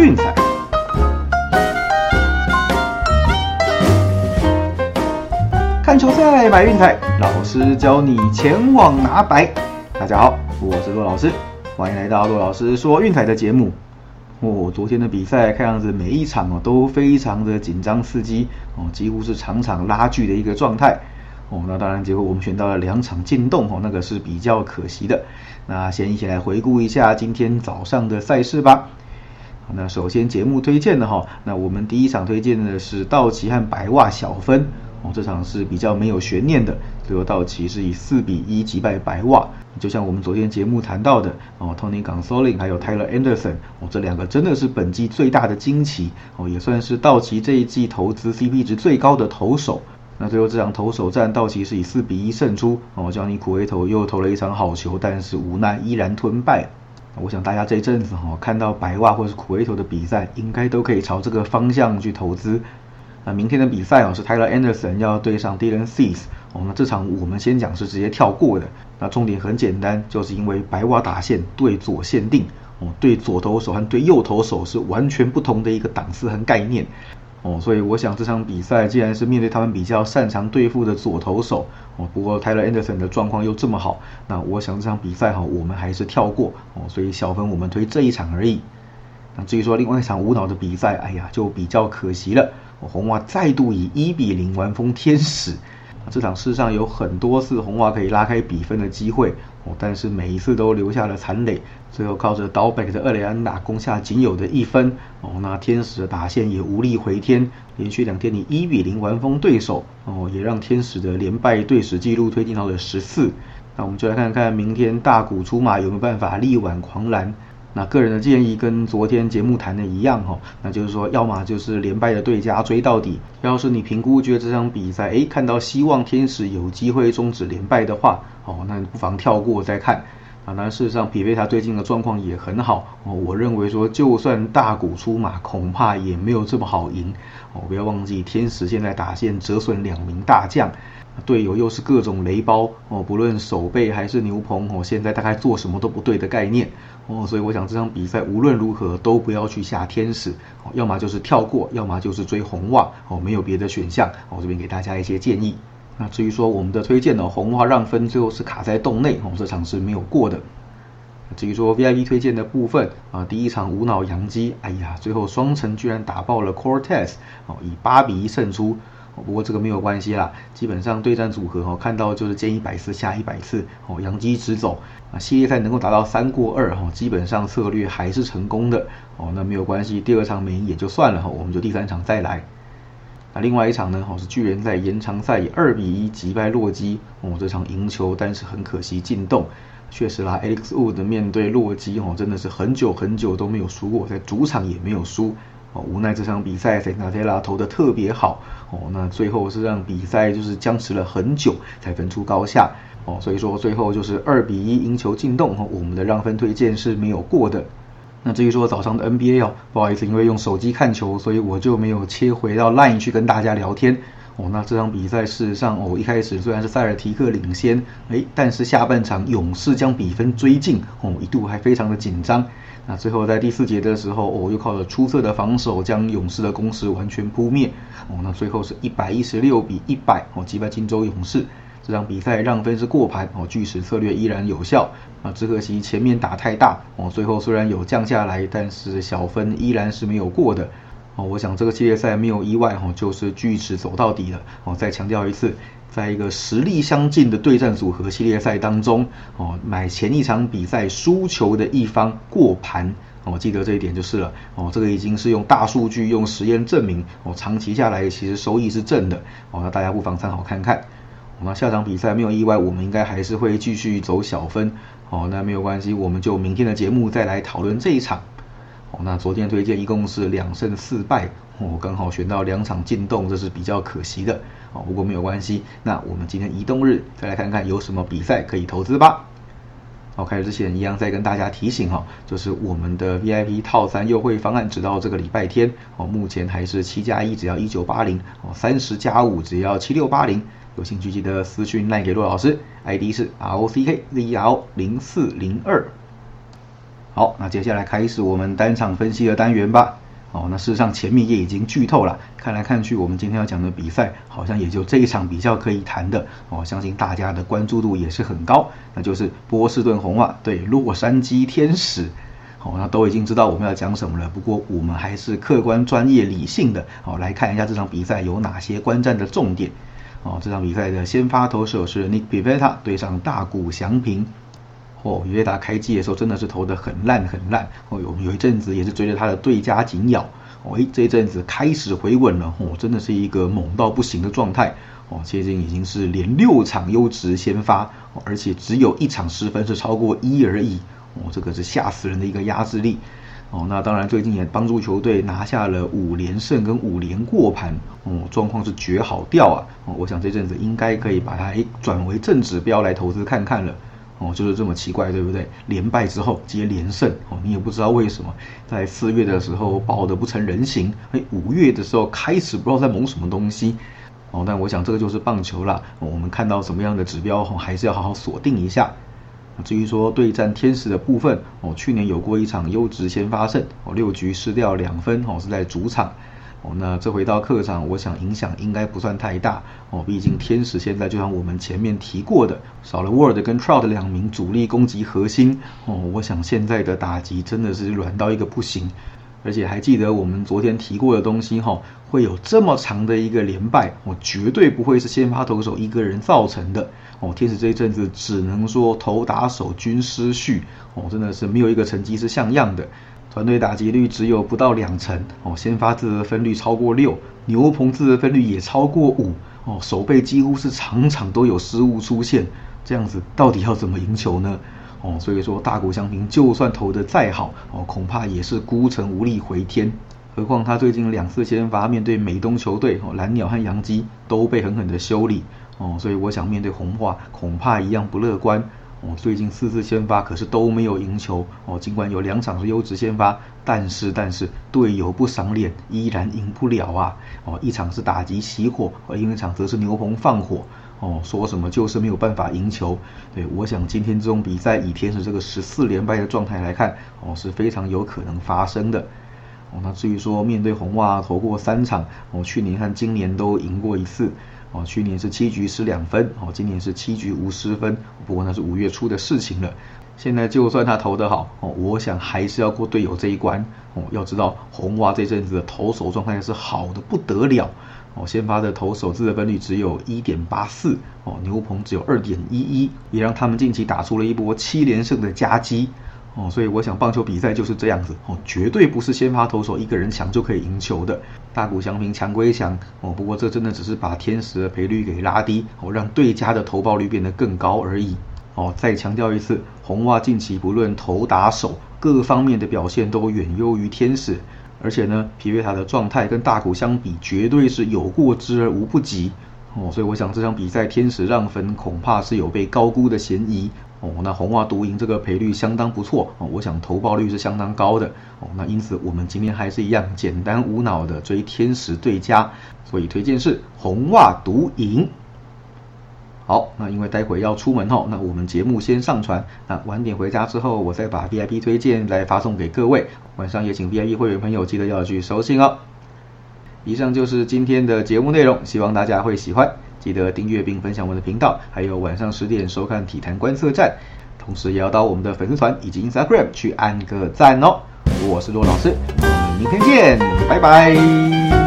运彩。看球赛买运彩，老师教你前往拿白。大家好，我是骆老师，欢迎来到骆老师说运彩的节目。哦，昨天的比赛看样子每一场哦都非常的紧张刺激哦，几乎是场场拉锯的一个状态哦。那当然，结果我们选到了两场进洞哦，那个是比较可惜的。那先一起来回顾一下今天早上的赛事吧。那首先节目推荐的哈，那我们第一场推荐的是道奇和白袜小分哦，这场是比较没有悬念的，最后道奇是以四比一击败白袜。就像我们昨天节目谈到的哦，Tony Gonsolin 还有 Tyler Anderson 哦，这两个真的是本季最大的惊奇哦，也算是道奇这一季投资 CP 值最高的投手。那最后这场投手战，道奇是以四比一胜出哦，叫你苦维投又投了一场好球，但是无奈依然吞败。我想大家这一阵子哈，看到白袜或者是苦味头的比赛，应该都可以朝这个方向去投资。那明天的比赛哦，是 Tyler Anderson 要对上 Dylan Cease 哦，那这场我们先讲是直接跳过的。那重点很简单，就是因为白袜打线对左限定哦，对左投手和对右投手是完全不同的一个档次和概念哦，所以我想这场比赛既然是面对他们比较擅长对付的左投手哦，不过 Tyler Anderson 的状况又这么好，那我想这场比赛哈，我们还是跳过哦，所以小分我们推这一场而已。那至于说另外一场无脑的比赛，哎呀，就比较可惜了，红袜再度以一比零完封天使。这场事上有很多次红袜可以拉开比分的机会哦，但是每一次都留下了残垒，最后靠着刀背的厄雷安打攻下仅有的一分哦。那天使的打线也无力回天，连续两天以一比零完封对手哦，也让天使的连败队史纪录推进到了十四。那我们就来看看明天大股出马有没有办法力挽狂澜。那个人的建议跟昨天节目谈的一样哈，那就是说，要么就是连败的对家追到底，要是你评估觉得这场比赛，哎，看到希望天使有机会终止连败的话，哦，那你不妨跳过再看。啊，那事实上匹配他最近的状况也很好哦，我认为说，就算大股出马，恐怕也没有这么好赢哦。不要忘记，天使现在打线折损两名大将。队友又是各种雷包哦，不论守备还是牛棚哦，现在大概做什么都不对的概念哦，所以我想这场比赛无论如何都不要去下天使哦，要么就是跳过，要么就是追红袜哦，没有别的选项哦，这边给大家一些建议。那至于说我们的推荐呢，红袜让分最后是卡在洞内哦，这场是没有过的。至于说 VIP 推荐的部分啊，第一场无脑洋基，哎呀，最后双城居然打爆了 Cortez 哦，以八比一胜出。不过这个没有关系啦，基本上对战组合哦，看到就是见一百次下一百次哦，阳基直走啊，系列赛能够达到三过二哈，基本上策略还是成功的哦，那没有关系，第二场没赢也就算了哈，我们就第三场再来。那另外一场呢，哦是巨人在延长赛以二比一击败洛基哦，这场赢球，但是很可惜进洞，确实啦，Alex Wood 面对洛基哦，真的是很久很久都没有输过，在主场也没有输。哦，无奈这场比赛塞纳特拉投的特别好哦，那最后是让比赛就是僵持了很久才分出高下哦，所以说最后就是二比一赢球进洞哦，我们的让分推荐是没有过的。那至于说早上的 NBA 哦，不好意思，因为用手机看球，所以我就没有切回到 Line 去跟大家聊天哦。那这场比赛事实上哦，一开始虽然是塞尔提克领先，哎，但是下半场勇士将比分追进哦，一度还非常的紧张。那最后在第四节的时候，哦，又靠着出色的防守将勇士的攻势完全扑灭。哦，那最后是一百一十六比一百，哦，击败金州勇士。这场比赛让分是过盘，哦，巨石策略依然有效。啊，只可惜前面打太大，哦，最后虽然有降下来，但是小分依然是没有过的。哦，我想这个系列赛没有意外，哦，就是巨石走到底了。哦，再强调一次。在一个实力相近的对战组合系列赛当中，哦，买前一场比赛输球的一方过盘，哦，记得这一点就是了，哦，这个已经是用大数据、用实验证明，哦，长期下来其实收益是正的，哦，那大家不妨参考看看。那下场比赛没有意外，我们应该还是会继续走小分，哦，那没有关系，我们就明天的节目再来讨论这一场。哦，那昨天推荐一共是两胜四败，我刚好选到两场进洞，这是比较可惜的。哦，不过没有关系。那我们今天移动日再来看看有什么比赛可以投资吧。好，开始之前一样再跟大家提醒哈，就是我们的 VIP 套餐优惠方案，直到这个礼拜天哦，目前还是七加一只要一九八零哦，三十加五只要七六八零。有兴趣记得私讯赖给骆老师，ID 是 R O C K Z R 零四零二。好，那接下来开始我们单场分析的单元吧。哦，那事实上前面也已经剧透了，看来看去，我们今天要讲的比赛好像也就这一场比较可以谈的。哦，相信大家的关注度也是很高，那就是波士顿红袜对洛杉矶天使。哦，那都已经知道我们要讲什么了。不过我们还是客观、专业、理性的，哦，来看一下这场比赛有哪些观战的重点。哦，这场比赛的先发投手是 Nick Pivetta 对上大谷翔平。哦，约达开机的时候真的是投的很烂很烂。哦，有有一阵子也是追着他的对家紧咬。哦，诶，这一阵子开始回稳了。哦，真的是一个猛到不行的状态。哦，接近已经是连六场优质先发，而且只有一场失分是超过一而已。哦，这个是吓死人的一个压制力。哦，那当然最近也帮助球队拿下了五连胜跟五连过盘。哦，状况是绝好掉啊。哦，我想这阵子应该可以把它诶转为正指标来投资看看了。哦，就是这么奇怪，对不对？连败之后接连胜。哦，你也不知道为什么，在四月的时候爆的不成人形，哎，五月的时候开始不知道在猛什么东西。哦，但我想这个就是棒球啦。我们看到什么样的指标，还是要好好锁定一下。至于说对战天使的部分，哦，去年有过一场优质先发胜，哦，六局失掉两分，哦，是在主场，哦，那这回到客场，我想影响应该不算太大，哦，毕竟天使现在就像我们前面提过的，少了 Word 跟 Trout 两名主力攻击核心，哦，我想现在的打击真的是软到一个不行。而且还记得我们昨天提过的东西哈，会有这么长的一个连败，我绝对不会是先发投手一个人造成的哦。天使这一阵子只能说投打手均失序哦，真的是没有一个成绩是像样的。团队打击率只有不到两成哦，先发自得分率超过六，牛棚自得分率也超过五哦，守备几乎是场场都有失误出现，这样子到底要怎么赢球呢？哦，所以说大谷翔平就算投的再好，哦，恐怕也是孤城无力回天。何况他最近两次先发面对美东球队，哦，蓝鸟和洋基都被狠狠的修理。哦，所以我想面对红袜，恐怕一样不乐观。哦，最近四次先发可是都没有赢球。哦，尽管有两场是优质先发，但是但是队友不赏脸，依然赢不了啊。哦，一场是打击熄火，而另一场则是牛棚放火。哦，说什么就是没有办法赢球。对，我想今天这种比赛以天使这个十四连败的状态来看，哦是非常有可能发生的。哦，那至于说面对红袜投过三场，哦去年和今年都赢过一次。哦，去年是七局失两分，哦今年是七局无失分。不过那是五月初的事情了。现在就算他投得好，哦我想还是要过队友这一关。哦，要知道红袜这阵子的投手状态是好的不得了。哦，先发的投手自得分率只有一点八四，哦，牛棚只有二点一一，也让他们近期打出了一波七连胜的夹击，哦，所以我想棒球比赛就是这样子，哦，绝对不是先发投手一个人强就可以赢球的。大谷翔平强归强，哦，不过这真的只是把天使的赔率给拉低，哦，让对家的投报率变得更高而已。哦，再强调一次，红袜近期不论投打手各方面的表现都远优于天使。而且呢，皮约塔的状态跟大谷相比，绝对是有过之而无不及哦。所以我想这场比赛天使让分恐怕是有被高估的嫌疑哦。那红袜独赢这个赔率相当不错哦，我想投报率是相当高的哦。那因此我们今天还是一样简单无脑的追天使对家，所以推荐是红袜独赢。好，那因为待会要出门哦，那我们节目先上传，那晚点回家之后，我再把 VIP 推荐来发送给各位。晚上也请 VIP 会员朋友记得要去收信哦。以上就是今天的节目内容，希望大家会喜欢，记得订阅并分享我们的频道，还有晚上十点收看体坛观测站，同时也要到我们的粉丝团以及 Instagram 去按个赞哦。我是骆老师，我们明天见，拜拜。